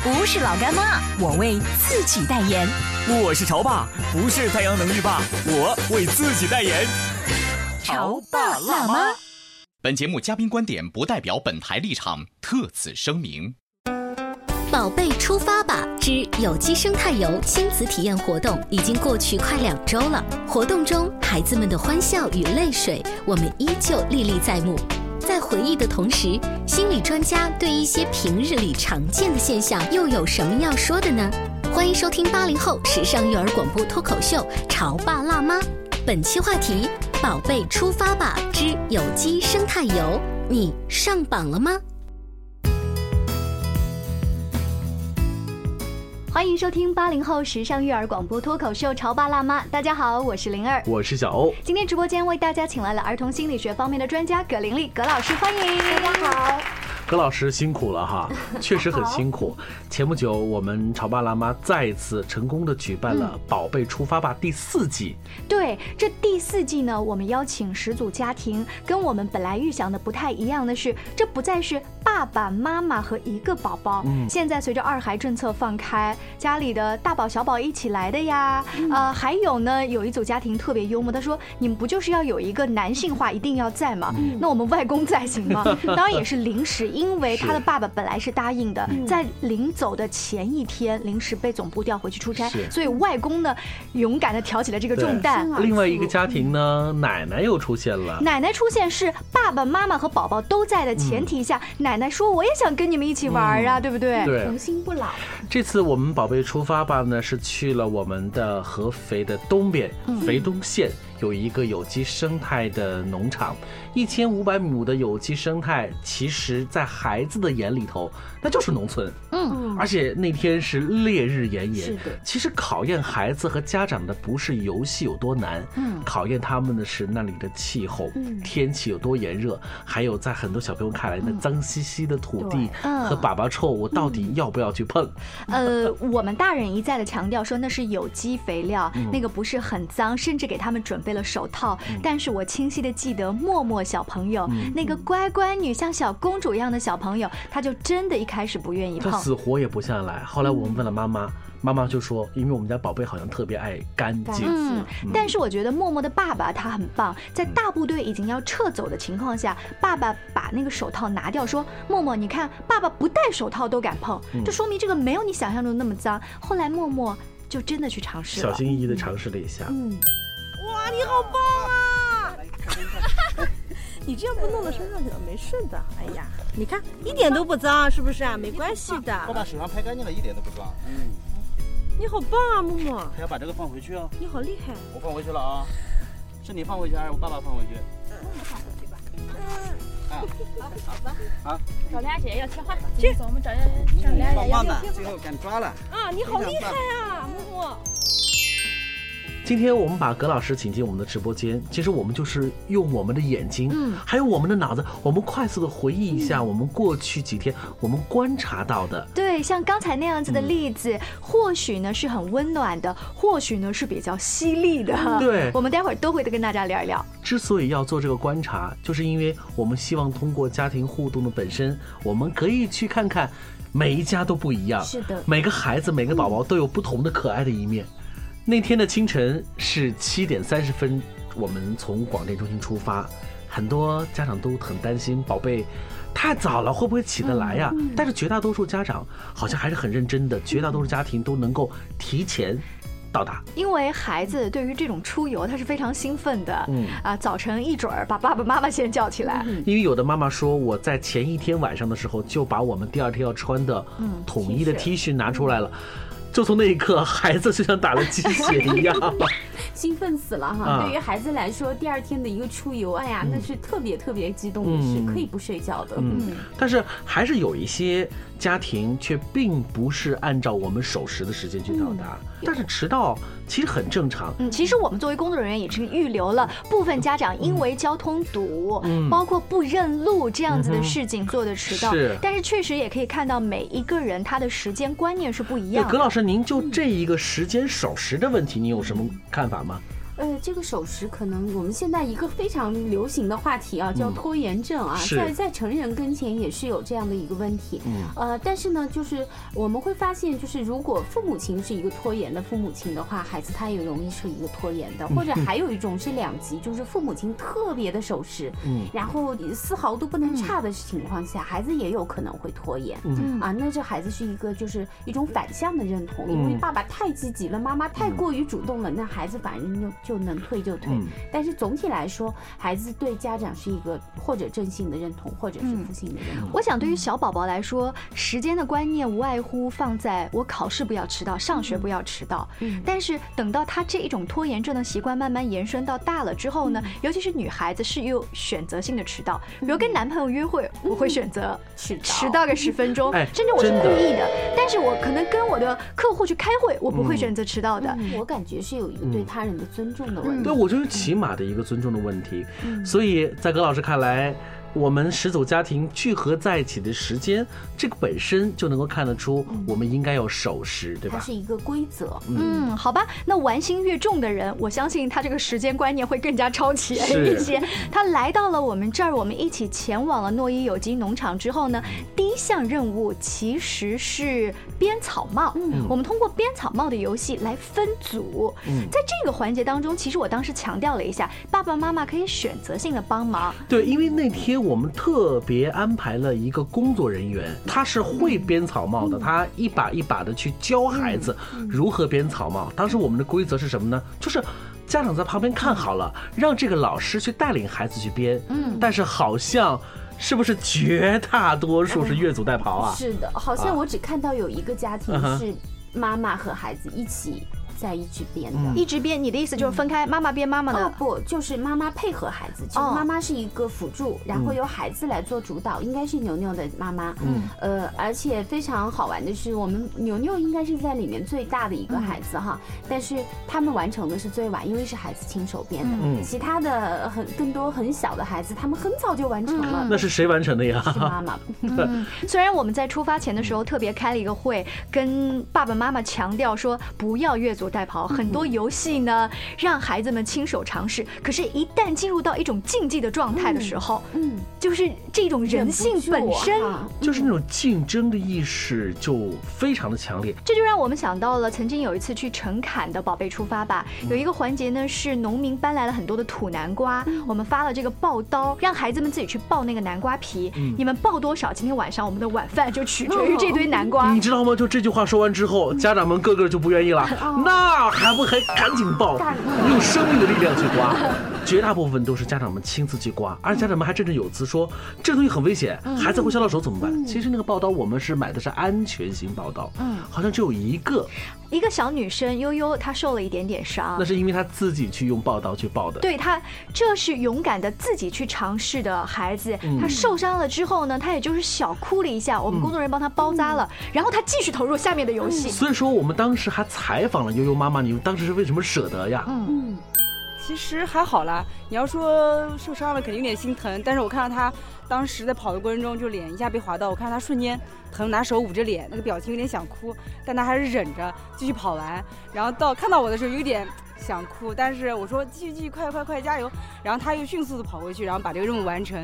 不是老干妈，我为自己代言。我是潮爸，不是太阳能浴霸，我为自己代言。潮爸辣妈。本节目嘉宾观点不代表本台立场，特此声明。宝贝出发吧之有机生态游亲子体验活动已经过去快两周了。活动中，孩子们的欢笑与泪水，我们依旧历历在目。在回忆的同时，心理专家对一些平日里常见的现象又有什么要说的呢？欢迎收听八零后时尚育儿广播脱口秀《潮爸辣妈》，本期话题：宝贝出发吧之有机生态游，你上榜了吗？欢迎收听八零后时尚育儿广播脱口秀《潮爸辣妈》，大家好，我是灵儿，我是小欧。今天直播间为大家请来了儿童心理学方面的专家葛玲丽葛老师，欢迎大家好。葛老师辛苦了哈，确实很辛苦。前不久，我们潮爸辣妈再一次成功的举办了《宝贝出发吧》第四季。对，这第四季呢，我们邀请十组家庭，跟我们本来预想的不太一样的是，这不再是爸爸妈妈和一个宝宝。嗯。现在随着二孩政策放开，家里的大宝小宝一起来的呀。呃，还有呢，有一组家庭特别幽默，他说：“你们不就是要有一个男性化一定要在吗？那我们外公在行吗？” 当然也是临时。因为他的爸爸本来是答应的，在临走的前一天临时被总部调回去出差，所以外公呢勇敢的挑起了这个重担。另外一个家庭呢，奶奶又出现了。奶奶出现是爸爸妈妈和宝宝都在的前提下，奶奶说我也想跟你们一起玩啊，对不对？对，童心不老。这次我们宝贝出发吧呢，是去了我们的合肥的东边，肥东县。有一个有机生态的农场，一千五百亩的有机生态，其实，在孩子的眼里头，那就是农村。嗯，而且那天是烈日炎炎。是的。其实考验孩子和家长的不是游戏有多难，嗯，考验他们的是那里的气候，天气有多炎热，还有在很多小朋友看来那脏兮兮的土地和粑粑臭，我到底要不要去碰？呃，我们大人一再的强调说那是有机肥料，那个不是很脏，甚至给他们准备。备了手套，但是我清晰的记得默默小朋友那个乖乖女像小公主一样的小朋友，他就真的一开始不愿意碰，死活也不下来。后来我们问了妈妈，妈妈就说，因为我们家宝贝好像特别爱干净。嗯，但是我觉得默默的爸爸他很棒，在大部队已经要撤走的情况下，爸爸把那个手套拿掉，说默默，你看爸爸不戴手套都敢碰，这说明这个没有你想象中那么脏。后来默默就真的去尝试了，小心翼翼的尝试了一下。嗯。哇，你好棒啊！你这样不弄到身上去了，没事的。哎呀，你看一点都不脏，是不是啊？没关系的。我把手上拍干净了，一点都不脏。嗯，你好棒啊，木木。还要把这个放回去哦。你好厉害。我放回去了啊，是你放回去还是我爸爸放回去？默默放回去吧。嗯。啊，好，好吧。好。找梁姐要贴画，去，我们找找梁姐要贴画。最后敢抓了。啊，你好厉害啊，默默。今天我们把葛老师请进我们的直播间，其实我们就是用我们的眼睛，嗯，还有我们的脑子，我们快速的回忆一下我们过去几天我们观察到的。对，像刚才那样子的例子，或许呢是很温暖的，或许呢是比较犀利的。对，我们待会儿都会跟大家聊一聊。之所以要做这个观察，就是因为我们希望通过家庭互动的本身，我们可以去看看每一家都不一样，是的，每个孩子每个宝宝都有不同的可爱的一面。那天的清晨是七点三十分，我们从广电中心出发，很多家长都很担心宝贝太早了会不会起得来呀？但是绝大多数家长好像还是很认真的，绝大多数家庭都能够提前到达。因为孩子对于这种出游，他是非常兴奋的。嗯啊，早晨一准儿把爸爸妈妈先叫起来。因为有的妈妈说，我在前一天晚上的时候就把我们第二天要穿的统一的 T 恤拿出来了，就从那一刻，孩子就像打了鸡血一样。兴奋死了哈！啊对于孩子来说，第二天的一个出游，哎呀，那是特别特别激动的事，嗯可以不睡觉的。嗯，但是还是有一些家庭却并不是按照我们守时的时间去到达，但是迟到其实很正常。嗯，其实我们作为工作人员也是预留了部分家长因为交通堵，嗯包括不认路这样子的事情做的迟到。是但是确实也可以看到每一个人他的时间观念是不一，样的。葛老师，您就这一个时间守时的问题，你有什么看法吗？呃，这个守时可能我们现在一个非常流行的话题啊，叫拖延症啊，是在在成人跟前也是有这样的一个问题。嗯呃，但是呢，就是我们会发现，就是如果父母亲是一个拖延的父母亲的话，孩子他也容易是一个拖延的，或者还有一种是两极，就是父母亲特别的守时，嗯然后丝毫都不能差的情况下，孩子也有可能会拖延。嗯啊，那这孩子是一个就是一种反向的认同，因为嗯爸爸太积极了，妈妈太过于主动了，那孩子反正就就能退就退。嗯但是总体来说，孩子对家长是一个或者正性的认同，或者是负性的认同。我想，对于小宝宝来说，时间的观念无外乎放在我考试不要迟到，上学不要迟到。嗯但是等到他这一种拖延症的习惯慢慢延伸到大了之后嗯呢，尤其是女孩子是有选择性的迟到，比如跟男朋友约会，我会选择迟到迟到个十分钟，哎甚至我是故意的。但是我可能跟我的客户去开会，我不会嗯选择迟到的。我感觉是有一个对他人的尊重的问题。对，我觉得起码的一个尊重的问题。嗯所以在葛老师看来，我们十组家庭聚合在一起的时间，这个本身就能够看得出我们应该要守时，对吧？它是一个规则。嗯，好吧，那玩心越重的人，我相信他这个时间观念会更加超前一些。他来到了我们这儿，我们一起前往了诺伊有机农场之后呢，第一项任务其实是编草帽。嗯我们通过编草帽的游戏来分组。嗯在这个环节当中，其实我当时强调了一下，爸爸妈妈可以选择性的帮忙。对，因为那天我们特别安排了一个工作人员，他是会编草帽的，他一把一把的去教孩子如何编草帽。当时我们的规则是什么呢？就是。家长在旁边看好了，让这个老师去带领孩子去编。嗯，但是好像是不是绝大多数是越俎代庖啊？是的，好像我只看到有一个家庭是妈妈和孩子一起在一起编的。一直编，你的意思就是分开，妈妈编妈妈的。哦不，就是妈妈配合孩子，其实哦妈妈是一个辅助，然后由孩子来做主导，应该是牛牛的妈妈。嗯，呃，而且非常好玩的是，我们牛牛应该是在里面最大的一个孩子哈，但是他们完成的是最晚，因为是孩子亲手编的。嗯其他的很更多很小的孩子，他们很早就完成了。那是谁完成的呀？是妈妈。嗯，虽然我们在出发前的时候特别开了一个会，跟爸爸妈妈强调说不要越俎代跑，很多游戏呢让孩子们亲手尝试。可是，一旦进入到一种竞技的状态的时候，嗯，就是这种人性本身就是那种竞争的意识就非常的强烈。这就让我们想到了曾经有一次去陈坎的宝贝出发吧，有一个环节呢是农民搬来了很多的土南瓜，我们发了这个爆刀，让孩子们自己去爆那个南瓜皮。你们爆多少，今天晚上我们的晚饭就取决于 这堆南瓜。你知道吗？就这句话说完之后，家长们个个就不愿意了。那还不还赶紧抱，用生命的力量去刮。绝大部分都是家长们亲自去刮，而家长们还振振有词说这东西很危险，孩子会削到手怎么办？其实那个报刀我们是买的是安全型报刀，嗯好像只有一个，一个小女生悠悠，她受了一点点伤那。是因为她自己去用报刀去报的。对她，这是勇敢的自己去尝试的孩子。嗯她受伤了之后呢，她也就是小哭了一下，我们工作人员帮她包扎了，然后她继续投入下面的游戏。所以说我们当时还采访了悠悠妈妈，你当时是为什么舍得呀？嗯，其实还好啦，你要说受伤了肯定有点心疼，但是我看到他当时在跑的过程中就脸一下被划到，我看到他瞬间疼，拿手捂着脸，那个表情有点想哭，但他还是忍着继续跑完，然后到看到我的时候有点想哭，但是我说继续继续快快快加油，然后他又迅速的跑回去，然后把这个任务完成，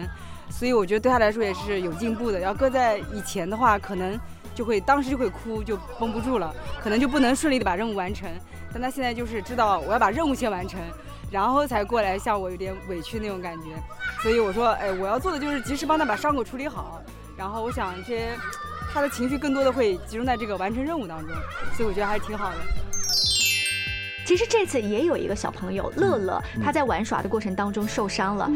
所以我觉得对他来说也是有进步的。要搁在以前的话，可能就会当时就会哭，就绷不住了，可能就不能顺利的把任务完成。但他现在就是知道我要把任务先完成，然后才过来向我有点委屈那种感觉。所以我说，哎，我要做的就是及时帮他把伤口处理好。然后我想这些他的情绪更多的会集中在这个完成任务当中，所以我觉得还是挺好的。其实这次也有一个小朋友乐乐，他在玩耍的过程当中受伤了。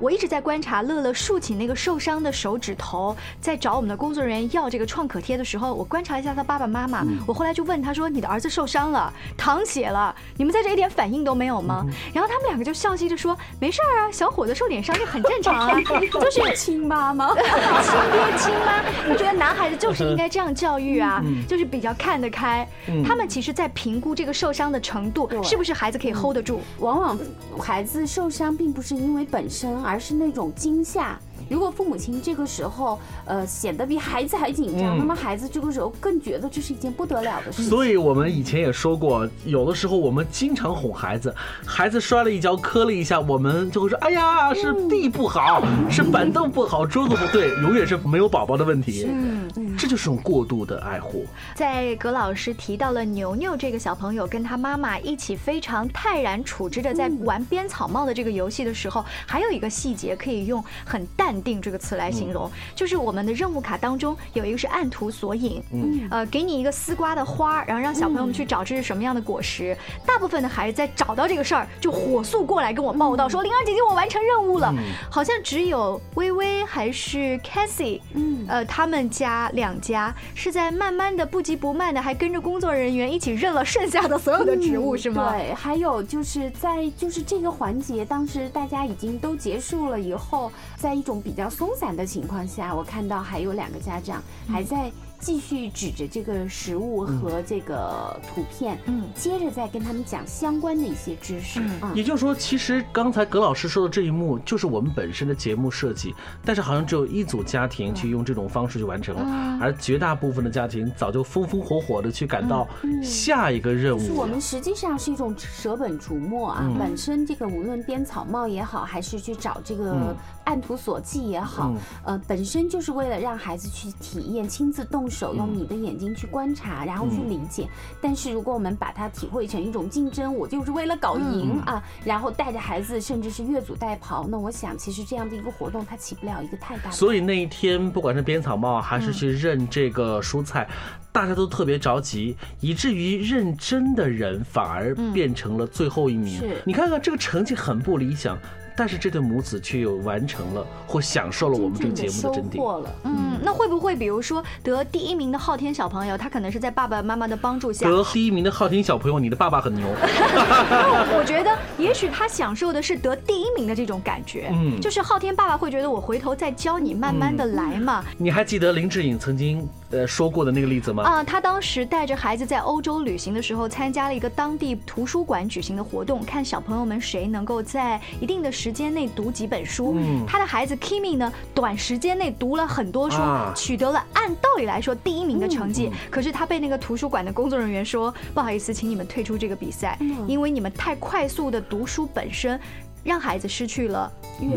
我一直在观察乐乐竖起那个受伤的手指头，在找我们的工作人员要这个创可贴的时候，我观察一下他爸爸妈妈。我后来就问他说：“你的儿子受伤了，淌血了，你们在这一点反应都没有吗？”然后他们两个就笑嘻着说：“没事儿啊，小伙子受点伤这很正常啊，就是亲妈吗？亲爹亲妈。我觉得男孩子就是应该这样教育啊，就是比较看得开。他们其实在评估这个受伤的程度，是不是孩子可以 hold 得住。往往孩子受伤并不是因为本身。而而是那种惊吓。如果父母亲这个时候，呃，显得比孩子还紧张，那么孩子这个时候更觉得这是一件不得了的事情。所以我们以前也说过，有的时候我们经常哄孩子，孩子摔了一跤，磕了一下，我们就会说：“哎呀，是地不好，是板凳不好，桌子不对，永远是没有宝宝的问题。”嗯，这就是种过度的爱护。在葛老师提到了牛牛这个小朋友跟他妈妈一起非常泰然处之的在玩编草帽的这个游戏的时候，还有一个细节可以用很淡。定这个词来形容，就是我们的任务卡当中有一个是按图索引，嗯，呃，给你一个丝瓜的花，然后让小朋友们去找这是什么样的果实。大部分的孩子在找到这个事儿，就火速过来跟我报道，说灵儿姐姐，我完成任务了。好像只有微微还是 Cassie，嗯，呃，他们家两家是在慢慢的、不急不慢的，还跟着工作人员一起认了剩下的所有的植物，是吗？对，还有就是在就是这个环节，当时大家已经都结束了以后，在一种比。比较松散的情况下，我看到还有两个家长还在。继续指着这个食物和这个图片，嗯，接着再跟他们讲相关的一些知识。嗯，也就是说，其实刚才葛老师说的这一幕就是我们本身的节目设计，但是好像只有一组家庭去用这种方式去完成了，而绝大部分的家庭早就风风火火的去赶到下一个任务。我们实际上是一种舍本逐末啊，本身这个无论编草帽也好，还是去找这个按图索骥也好，呃，本身就是为了让孩子去体验亲自动。手用你的眼睛去观察，然后去理解。但是如果我们把它体会成一种竞争，我就是为了搞赢啊，然后带着孩子，甚至是越俎代庖，那我想其实这样的一个活动，它起不了一个太大。所以那一天，不管是编草帽还是去认这个蔬菜，大家都特别着急，以至于认真的人反而变成了最后一名。你看看这个成绩很不理想。但是这对母子却又完成了或享受了我们这个节目的真谛。嗯，那会不会比如说得第一名的昊天小朋友，他可能是在爸爸妈妈的帮助下得第一名的昊天小朋友，你的爸爸很牛。我觉得也许他享受的是得第一名的这种感觉。嗯，就是昊天爸爸会觉得我回头再教你，慢慢的来嘛。你还记得林志颖曾经呃说过的那个例子吗？啊，他当时带着孩子在欧洲旅行的时候，参加了一个当地图书馆举行的活动，看小朋友们谁能够在一定的时。间内读几本书，他的孩子 Kimi 呢，短时间内读了很多书，取得了按道理来说第一名的成绩。可是他被那个图书馆的工作人员说：“不好意思，请你们退出这个比赛，因为你们太快速的读书本身，让孩子失去了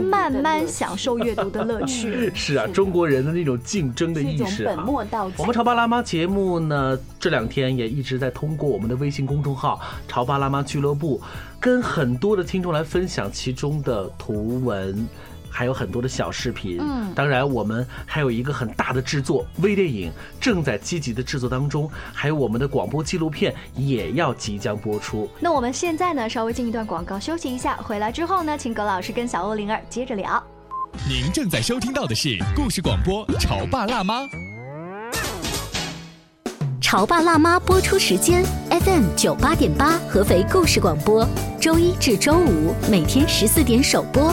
慢慢享受阅读的乐趣。”是啊，中国人的那种竞争的意识本末倒置。我们潮爸辣妈节目呢，这两天也一直在通过我们的微信公众号“潮爸辣妈俱乐部”。跟很多的听众来分享其中的图文，还有很多的小视频。嗯，当然我们还有一个很大的制作微电影正在积极的制作当中，还有我们的广播纪录片也要即将播出。那我们现在呢，稍微进一段广告休息一下，回来之后呢，请葛老师跟小欧灵儿接着聊。您正在收听到的是故事广播《潮爸辣妈》。《潮爸辣妈》播出时间：FM 九八点八，合肥故事广播，周一至周五每天十四点首播，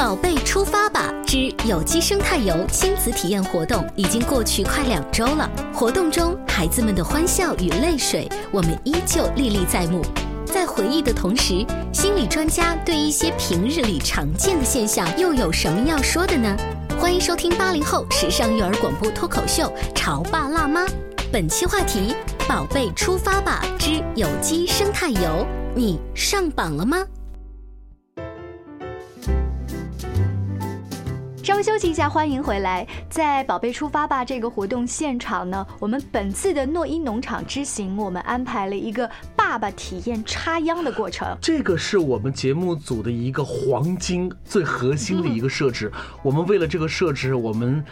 宝贝出发吧之有机生态游亲子体验活动已经过去快两周了，活动中孩子们的欢笑与泪水，我们依旧历历在目。在回忆的同时，心理专家对一些平日里常见的现象又有什么要说的呢？欢迎收听八零后时尚育儿广播脱口秀《潮爸辣妈》，本期话题：宝贝出发吧之有机生态游，你上榜了吗？稍微休息一下，欢迎回来。在“宝贝出发吧”这个活动现场呢，我们本次的诺伊农场之行，我们安排了一个爸爸体验插秧的过程。这个是我们节目组的一个黄金最核心的一个设置。我们为了这个设置，我们。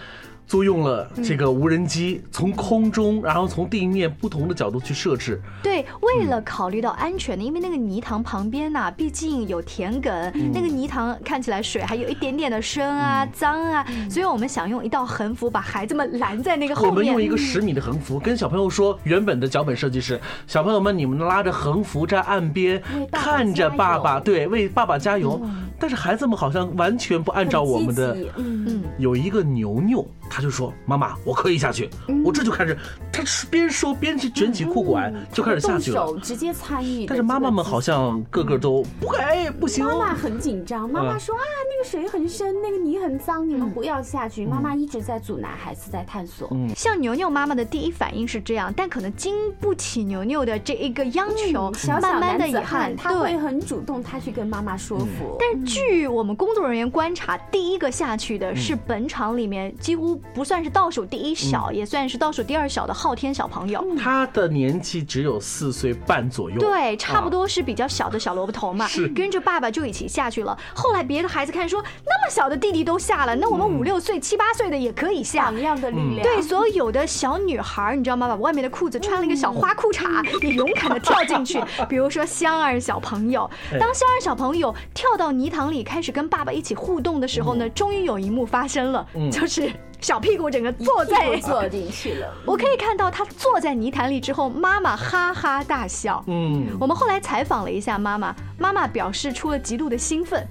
租用了这个无人机，从空中，然后从地面不同的角度去设置。对，为了考虑到安全的，因为那个泥塘旁边呐，毕竟有田埂，那个泥塘看起来水还有一点点的深啊、脏啊，所以我们想用一道横幅把孩子们拦在那个后面。我们用一个十米的横幅，跟小朋友说，原本的脚本设计是，小朋友们你们拉着横幅在岸边看着爸爸，对，为爸爸加油。但是孩子们好像完全不按照我们的，嗯嗯，有一个牛牛。他就说：“妈妈，我可以下去。”我这就开始，他边说边去卷起裤管，就开始下去了，直接参与。但是妈妈们好像个个都不哎不行。妈妈很紧张，妈妈说：“啊，那个水很深，那个泥很脏，你们不要下去。”妈妈一直在阻拦孩子在探索。像牛牛妈妈的第一反应是这样，但可能经不起牛牛的这一个央求，慢慢的遗憾，他会很主动，他去跟妈妈说服。但据我们工作人员观察，第一个下去的是本场里面几乎。不算是倒数第一小，也算是倒数第二小的昊天小朋友。他的年纪只有四岁半左右，对，差不多是比较小的小萝卜头嘛。是跟着爸爸就一起下去了。后来别的孩子看说，那么小的弟弟都下了，那我们五六岁、七八岁的也可以下。榜样的力量。对，所有的小女孩，你知道吗？把外面的裤子穿了一个小花裤衩，也勇敢的跳进去。比如说香儿小朋友，当香儿小朋友跳到泥塘里开始跟爸爸一起互动的时候呢，终于有一幕发生了，就是。小屁股整个坐在坐进去了，我可以看到他坐在泥潭里之后，妈妈哈哈大笑。嗯，我们后来采访了一下妈妈，妈妈表示出了极度的兴奋。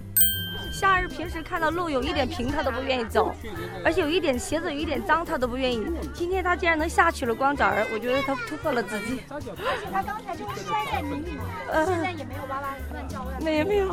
夏日平时看到路有一点平，他都不愿意走，而且有一点鞋子有一点脏，他都不愿意。今天他竟然能下去了，光脚儿，我觉得他突破了自己。而且他刚才就摔在泥里，现在也没有哇哇乱叫乱。没有没有。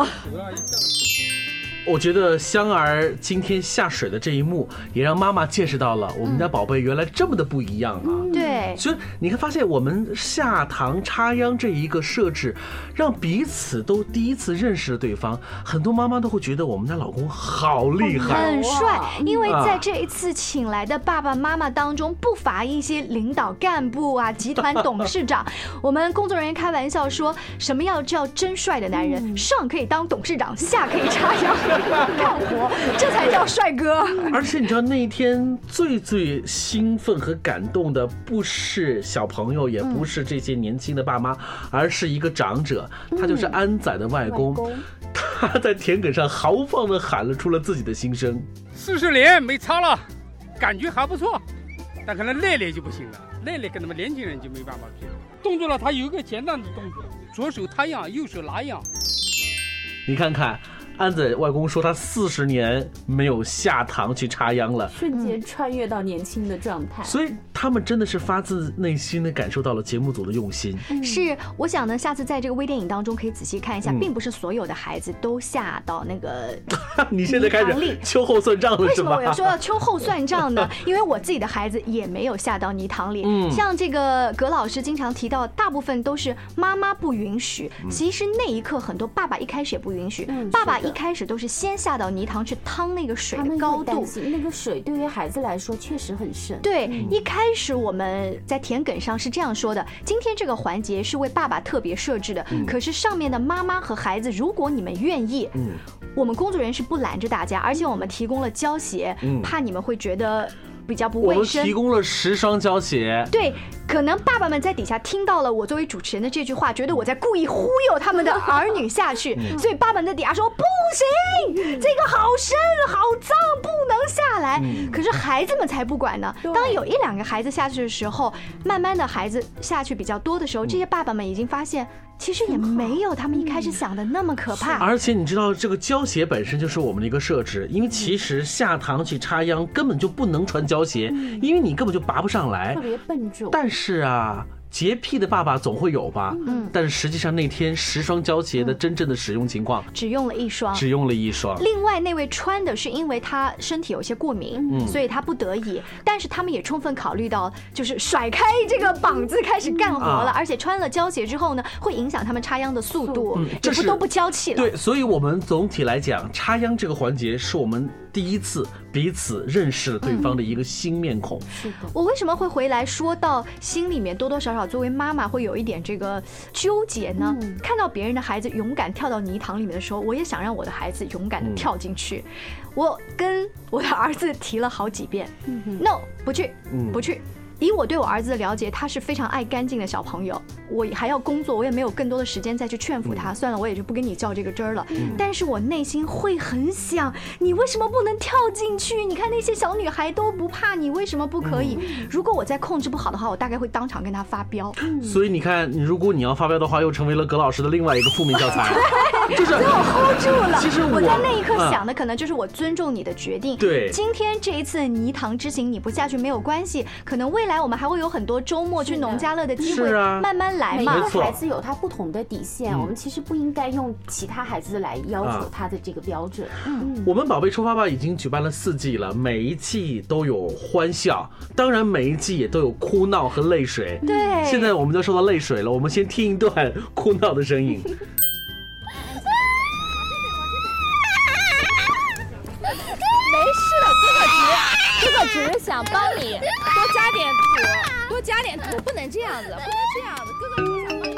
我觉得香儿今天下水的这一幕，也让妈妈见识到了我们家宝贝原来这么的不一样啊！对，所以你会，发现我们下塘插秧这一个设置，让彼此都第一次认识了对方。很多妈妈都会觉得我们家老公好厉害，很帅。因为在这一次请来的爸爸妈妈当中，不乏一些领导干部啊、集团董事长。我们工作人员开玩笑说，什么要叫真帅的男人，上可以当董事长，下可以插秧。干活，这才叫帅哥。而且你知道那一天最最兴奋和感动的，不是小朋友，也不是这些年轻的爸妈，而是一个长者，他就是安仔的外公。他在田埂上豪放的喊了出了自己的心声：四十年没擦了，感觉还不错，但可能练练就不行了，练练跟他们年轻人就没办法比。动作呢，他有一个简单的动作，左手他样，右手拿样。你看看。安仔外公说，他四十年没有下塘去插秧了，瞬间穿越到年轻的状态。所以他们真的是发自内心的感受到了节目组的用心。是，我想呢，下次在这个微电影当中可以仔细看一下，并不是所有的孩子都下到那个。你现在开始秋后算账了，为什么我要说到 秋后算账呢？因为我自己的孩子也没有下到泥塘里。嗯，像这个葛老师经常提到，大部分都是妈妈不允许。其实那一刻，很多爸爸一开始也不允许。爸爸。一开始都是先下到泥塘去趟那个水的高度，那个水对于孩子来说确实很深。对，一开始我们在田埂上是这样说的：今天这个环节是为爸爸特别设置的，可是上面的妈妈和孩子，如果你们愿意，嗯，我们工作人员是不拦着大家，而且我们提供了胶鞋，怕你们会觉得。比较不卫生。我提供了十双胶鞋。对，可能爸爸们在底下听到了我作为主持人的这句话，觉得我在故意忽悠他们的儿女下去，所以爸爸们在底下说不行，这个好深好脏，不能下来。可是孩子们才不管呢。当有一两个孩子下去的时候，慢慢的孩子下去比较多的时候，这些爸爸们已经发现其实也没有他们一开始想的那么可怕。而且你知道，这个胶鞋本身就是我们的一个设置，因为其实下堂去插秧根本就不能穿胶鞋，因为你根本就拔不上来，特别笨重。但是啊。洁癖的爸爸总会有吧，嗯，但是实际上那天十双胶鞋的真正的使用情况，只用了一双，只用了一双。另外那位穿的是因为他身体有些过敏，所以他不得已。但是他们也充分考虑到，就是甩开这个膀子开始干活了，而且穿了胶鞋之后呢，会影响他们插秧的速度，这不都不娇气了。对，所以我们总体来讲，插秧这个环节是我们。第一次彼此认识了对方的一个新面孔。是的，我为什么会回来说到心里面多多少少作为妈妈会有一点这个纠结呢？看到别人的孩子勇敢跳到泥塘里面的时候，我也想让我的孩子勇敢的跳进去。我跟我的儿子提了好几遍，no，不去，不去。以我对我儿子的了解，他是非常爱干净的小朋友。我还要工作，我也没有更多的时间再去劝服他。算了，我也就不跟你较这个真儿了。但是我内心会很想，你为什么不能跳进去？你看那些小女孩都不怕，你为什么不可以？如果我再控制不好的话，我大概会当场跟他发飙。所以你看，如果你要发飙的话，又成为了葛老师的另外一个负面教材。就是我 hold 住了。其实我在那一刻想的，可能就是我尊重你的决定。对，今天这一次泥塘之行你不下去没有关系，可能未来我们还会有很多周末去农家乐的机会，慢慢来嘛。每个孩子有他不同的底线，我们其实不应该用其他孩子来要求他的这个标准。嗯，我们宝贝出发吧已经举办了四季了，每一季都有欢笑，当然每一季也都有哭闹和泪水。对，现在我们就说到泪水了，我们先听一段哭闹的声音。只是想帮你多加点土，多加点土，不能这样子，不能这样子。哥哥只是想帮你。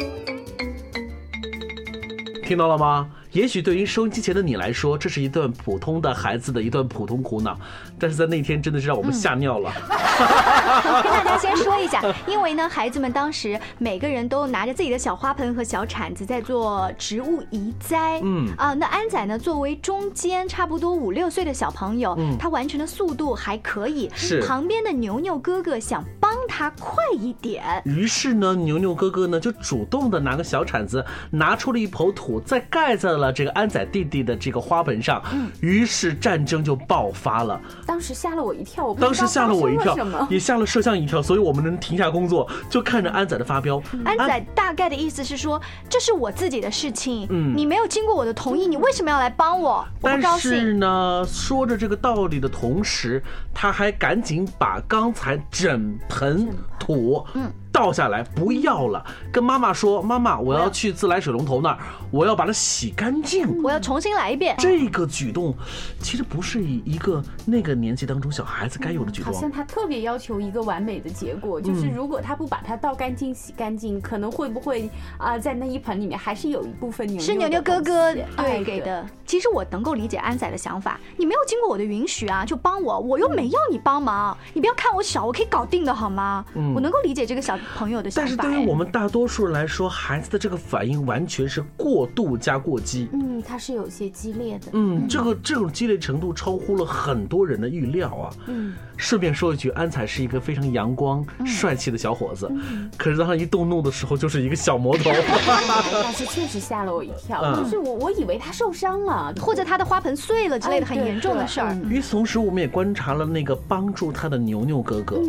听到了吗？也许对于收音机前的你来说，这是一段普通的孩子的一段普通苦恼，但是在那天真的是让我们吓尿了。跟大家先说一下，因为呢，孩子们当时每个人都拿着自己的小花盆和小铲子在做植物移栽。嗯啊，那安仔呢，作为中间差不多五六岁的小朋友，他完成的速度还可以。是。旁边的牛牛哥哥想帮他快一点，于是呢，牛牛哥哥呢就主动的拿个小铲子，拿出了一抔土，再盖在了。这个安仔弟弟的这个花盆上，于是战争就爆发了。当时吓了我一跳，当时吓了我一跳，也吓了摄像一跳，所以我们能停下工作，就看着安仔的发飙。安仔大概的意思是说，这是我自己的事情，嗯，你没有经过我的同意，你为什么要来帮我？但是呢，说着这个道理的同时，他还赶紧把刚才整盆土，嗯。倒下来不要了，跟妈妈说：“妈妈，我要去自来水龙头那儿，我要把它洗干净，我要重新来一遍。”这个举动其实不是以一个那个年纪当中小孩子该有的举动。好像他特别要求一个完美的结果，就是如果他不把它倒干净、洗干净，可能会不会啊，在那一盆里面还是有一部分牛是牛牛哥哥对给的。其实我能够理解安仔的想法，你没有经过我的允许啊，就帮我，我又没要你帮忙，你不要看我小，我可以搞定的好吗？嗯，我能够理解这个小。朋友的想法，但是对于我们大多数人来说，孩子的这个反应完全是过度加过激。嗯，他是有些激烈的。嗯，这个这种激烈程度超乎了很多人的预料啊。嗯，顺便说一句，安彩是一个非常阳光、帅气的小伙子，可是当他一动怒的时候，就是一个小魔头。但是确实吓了我一跳，就是我我以为他受伤了，或者他的花盆碎了之类的很严重的事儿。与此同时，我们也观察了那个帮助他的牛牛哥哥，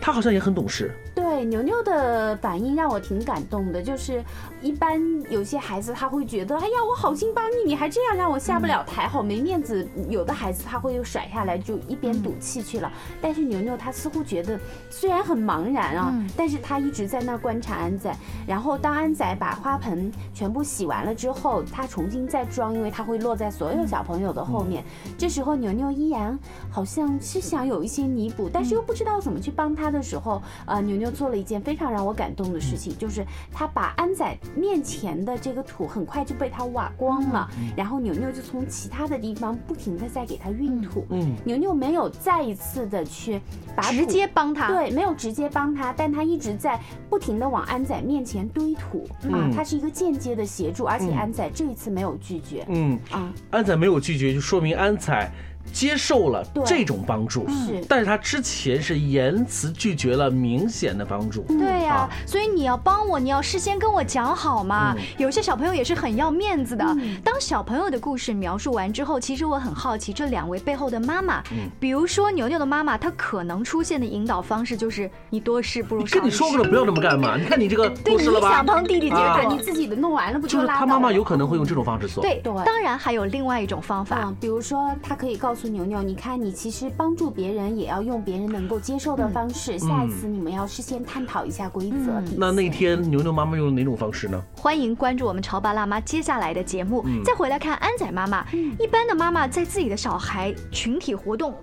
他好像也很懂事。对牛牛的反应让我挺感动的，就是一般有些孩子他会觉得，哎呀，我好心帮你，你还这样让我下不了台，好没面子。有的孩子他会又甩下来，就一边赌气去了。但是牛牛他似乎觉得，虽然很茫然啊，但是他一直在那观察安仔。然后当安仔把花盆全部洗完了之后，他重新再装，因为他会落在所有小朋友的后面。这时候牛牛依然好像是想有一些弥补，但是又不知道怎么去帮他的时候，呃，牛牛做。做了一件非常让我感动的事情，就是他把安仔面前的这个土很快就被他挖光了，然后牛牛就从其他的地方不停的在给他运土。嗯，牛牛没有再一次的去把直接帮他，对，没有直接帮他，但他一直在不停的往安仔面前堆土啊，他是一个间接的协助，而且安仔这一次没有拒绝。嗯啊，安仔没有拒绝，就说明安仔。接受了这种帮助，是但是他之前是言辞拒绝了明显的帮助。对呀、啊所以你要帮我，你要事先跟我讲好嘛。嗯有些小朋友也是很要面子的。嗯当小朋友的故事描述完之后，其实我很好奇这两位背后的妈妈，嗯比如说牛牛的妈妈，她可能出现的引导方式就是你多事不如少事跟你说过了，不要这么干嘛？你看你这个对你？想帮弟弟结啊果把你自己的弄完了不就是拉倒了他妈妈有可能会用这种方式做。对，对当然还有另外一种方法。嗯，比如说，他可以告诉牛牛，你看，你其实帮助别人也要用别人能够接受的方式。下一次你们要事先探讨一下规则。嗯那那天牛牛妈妈用哪种方式呢？欢迎关注我们潮爸辣妈接下来的节目，嗯再回来看安仔妈妈。一般的妈妈在自己的小孩群体活动。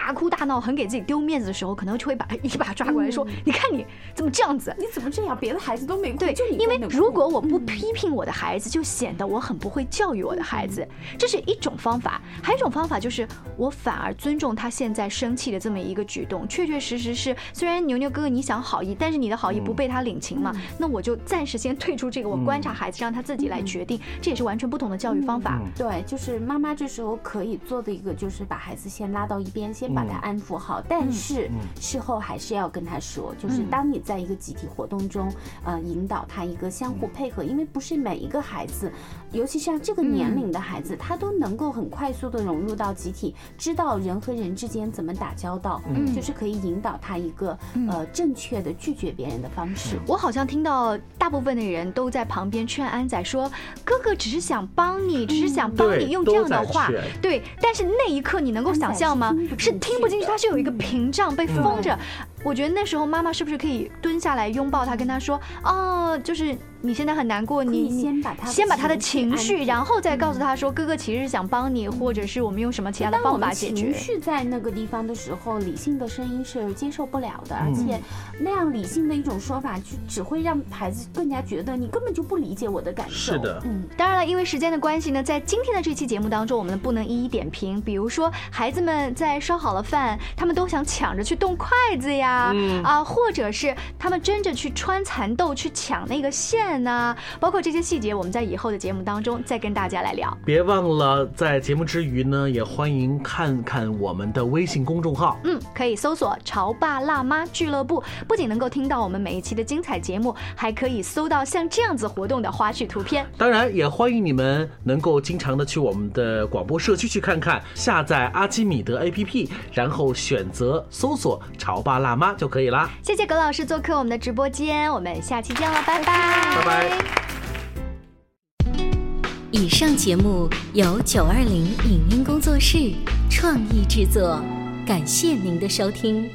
大哭大闹，很给自己丢面子的时候，可能就会把他一把抓过来说：“你看你怎么这样子？你怎么这样？别的孩子都没哭，对就你，因为如果我不批评我的孩子，就显得我很不会教育我的孩子，这是一种方法。还有一种方法就是，我反而尊重他现在生气的这么一个举动，确确实实是，虽然牛牛哥哥你想好意，但是你的好意不被他领情嘛，那我就暂时先退出这个，我观察孩子，让他自己来决定，这也是完全不同的教育方法。对，就是妈妈这时候可以做的一个，就是把孩子先拉到一边，先把他安抚好。但是事后还是要跟他说，就是当你在一个集体活动中，呃，引导他一个相互配合，因为不是每一个孩子，尤其像这个年龄的孩子，他都能够很快速的融入到集体，知道人和人之间怎么打交道，嗯就是可以引导他一个呃正确的拒绝别人的方式。我好像听到大部分的人都在旁边劝安仔说：“哥哥只是想帮你，只是想帮对你。”用这样的话，对。但是那一刻你能够想象吗？是听不进去，它是有一个屏障被封着。我觉得那时候妈妈是不是可以蹲下来拥抱他，跟他说：“哦，就是你现在很难过，你你先把他的先把他的情情绪，然后再告诉他说，哥哥其实是想帮你，或者是我们用什么其他的方法解决。”情绪在那个地方的时候，理性的声音是接受不了的，而嗯且那样理性的一种说法，就只会让孩子更加觉得你根本就不理解我的感受。是的嗯，当然了，因为时间的关系呢，在今天的这期节目当中，我们不能一一点评。比如说，孩子们在烧好了饭，他们都想抢着去动筷子呀，嗯啊，或者是他们争着去穿蚕豆去抢那个线呐、包括这些细节，我们在以后的节目当中再跟大家来聊。别忘了在节目之余呢，也欢迎看看我们的微信公众号。嗯，可以搜索“潮爸辣妈俱乐部”，不仅能够听到我们每一期的精彩节目，还可以搜到像这样子活动的花絮图片。当然，也欢迎你们能够经常的去我们的广播社区去看看，下载阿基米德 APP，然后选择搜索“潮爸辣妈”就可以啦。谢谢葛老师做客我们的直播间，我们下期见了，拜拜，拜拜。以上节目由九二零影音工作室创意制作，感谢您的收听。